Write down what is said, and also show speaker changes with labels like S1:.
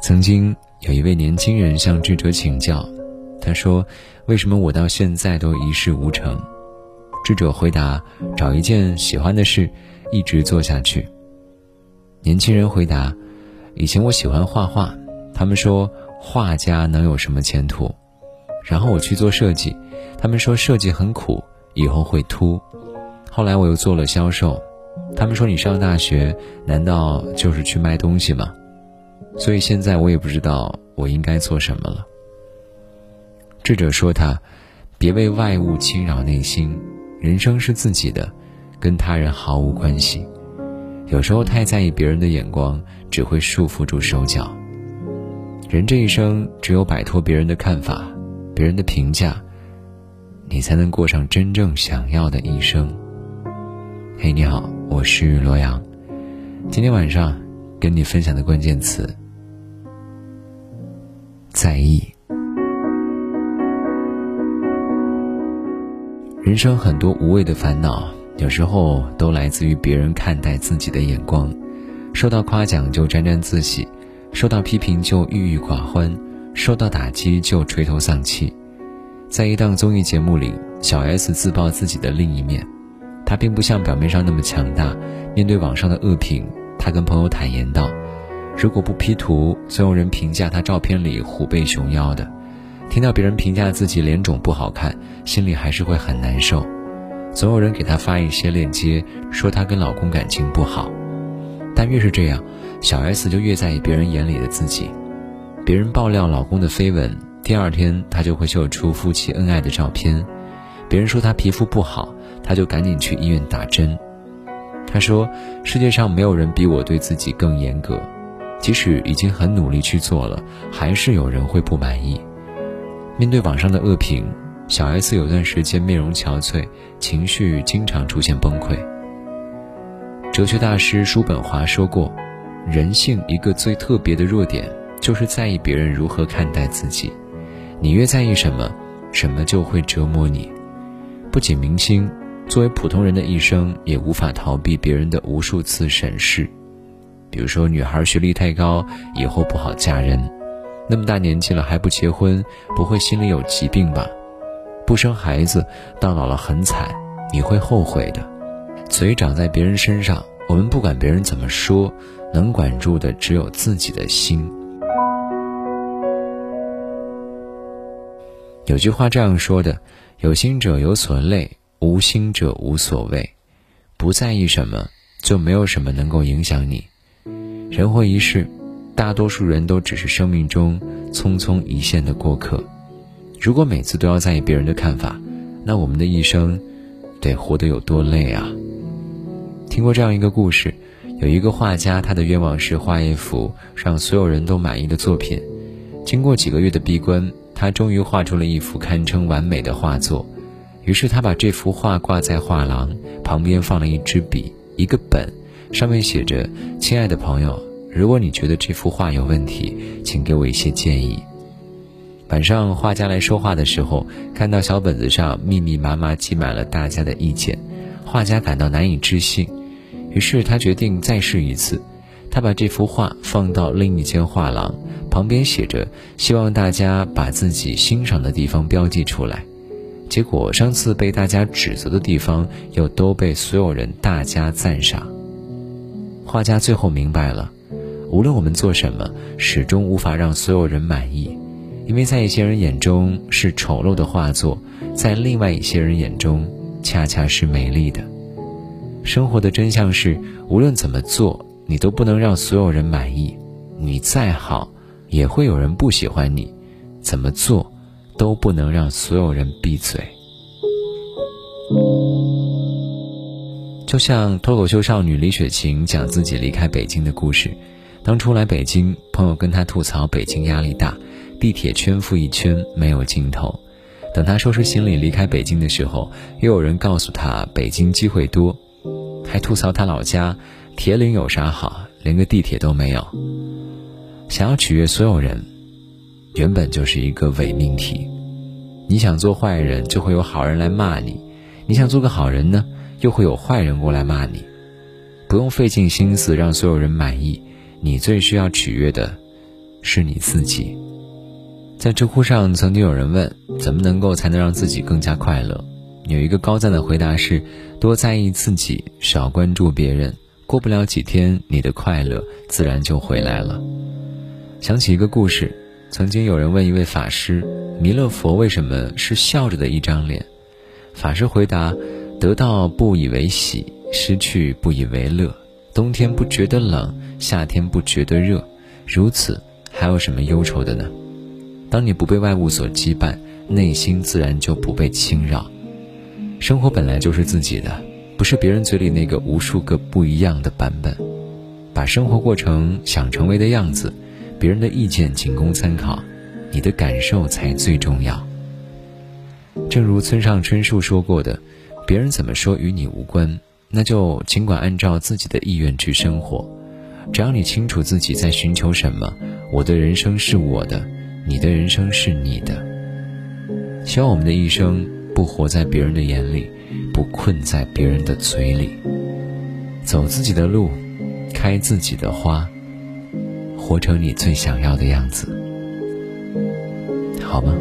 S1: 曾经有一位年轻人向智者请教，他说：“为什么我到现在都一事无成？”智者回答：“找一件喜欢的事，一直做下去。”年轻人回答：“以前我喜欢画画，他们说画家能有什么前途？然后我去做设计，他们说设计很苦，以后会秃。后来我又做了销售，他们说你上大学难道就是去卖东西吗？所以现在我也不知道我应该做什么了。”智者说：“他别为外物侵扰内心，人生是自己的，跟他人毫无关系。”有时候太在意别人的眼光，只会束缚住手脚。人这一生，只有摆脱别人的看法、别人的评价，你才能过上真正想要的一生。嘿，你好，我是罗阳。今天晚上跟你分享的关键词：在意。人生很多无谓的烦恼。有时候都来自于别人看待自己的眼光，受到夸奖就沾沾自喜，受到批评就郁郁寡欢，受到打击就垂头丧气。在一档综艺节目里，小 S 自曝自己的另一面，她并不像表面上那么强大。面对网上的恶评，她跟朋友坦言道：“如果不 P 图，总有人评价她照片里虎背熊腰的。听到别人评价自己脸肿不好看，心里还是会很难受。”总有人给她发一些链接，说她跟老公感情不好，但越是这样，小 S 就越在意别人眼里的自己。别人爆料老公的绯闻，第二天她就会秀出夫妻恩爱的照片；别人说她皮肤不好，他就赶紧去医院打针。他说：“世界上没有人比我对自己更严格，即使已经很努力去做了，还是有人会不满意。”面对网上的恶评。小 S 有段时间面容憔悴，情绪经常出现崩溃。哲学大师叔本华说过：“人性一个最特别的弱点，就是在意别人如何看待自己。你越在意什么，什么就会折磨你。不仅明星，作为普通人的一生，也无法逃避别人的无数次审视。比如说，女孩学历太高，以后不好嫁人；那么大年纪了还不结婚，不会心里有疾病吧？”不生孩子，到老了很惨，你会后悔的。嘴长在别人身上，我们不管别人怎么说，能管住的只有自己的心。有句话这样说的：有心者有所累，无心者无所谓。不在意什么，就没有什么能够影响你。人活一世，大多数人都只是生命中匆匆一线的过客。如果每次都要在意别人的看法，那我们的一生得活得有多累啊！听过这样一个故事，有一个画家，他的愿望是画一幅让所有人都满意的作品。经过几个月的闭关，他终于画出了一幅堪称完美的画作。于是他把这幅画挂在画廊旁边，放了一支笔、一个本，上面写着：“亲爱的朋友，如果你觉得这幅画有问题，请给我一些建议。”晚上，画家来说画的时候，看到小本子上密密麻麻记满了大家的意见，画家感到难以置信。于是他决定再试一次，他把这幅画放到另一间画廊，旁边写着希望大家把自己欣赏的地方标记出来。结果上次被大家指责的地方，又都被所有人大加赞赏。画家最后明白了，无论我们做什么，始终无法让所有人满意。因为在一些人眼中是丑陋的画作，在另外一些人眼中恰恰是美丽的。生活的真相是，无论怎么做，你都不能让所有人满意。你再好，也会有人不喜欢你。怎么做，都不能让所有人闭嘴。就像脱口秀少女李雪琴讲自己离开北京的故事，当初来北京，朋友跟她吐槽北京压力大。地铁圈复一圈没有尽头，等他收拾行李离开北京的时候，又有人告诉他北京机会多，还吐槽他老家铁岭有啥好，连个地铁都没有。想要取悦所有人，原本就是一个伪命题。你想做坏人，就会有好人来骂你；你想做个好人呢，又会有坏人过来骂你。不用费尽心思让所有人满意，你最需要取悦的，是你自己。在知乎上曾经有人问，怎么能够才能让自己更加快乐？有一个高赞的回答是：多在意自己，少关注别人。过不了几天，你的快乐自然就回来了。想起一个故事，曾经有人问一位法师：弥勒佛为什么是笑着的一张脸？法师回答：得到不以为喜，失去不以为乐。冬天不觉得冷，夏天不觉得热，如此还有什么忧愁的呢？当你不被外物所羁绊，内心自然就不被侵扰。生活本来就是自己的，不是别人嘴里那个无数个不一样的版本。把生活过成想成为的样子，别人的意见仅供参考，你的感受才最重要。正如村上春树说过的：“别人怎么说与你无关。”那就尽管按照自己的意愿去生活，只要你清楚自己在寻求什么。我的人生是我的，你的人生是你的。希望我们的一生不活在别人的眼里，不困在别人的嘴里，走自己的路，开自己的花，活成你最想要的样子。好吗？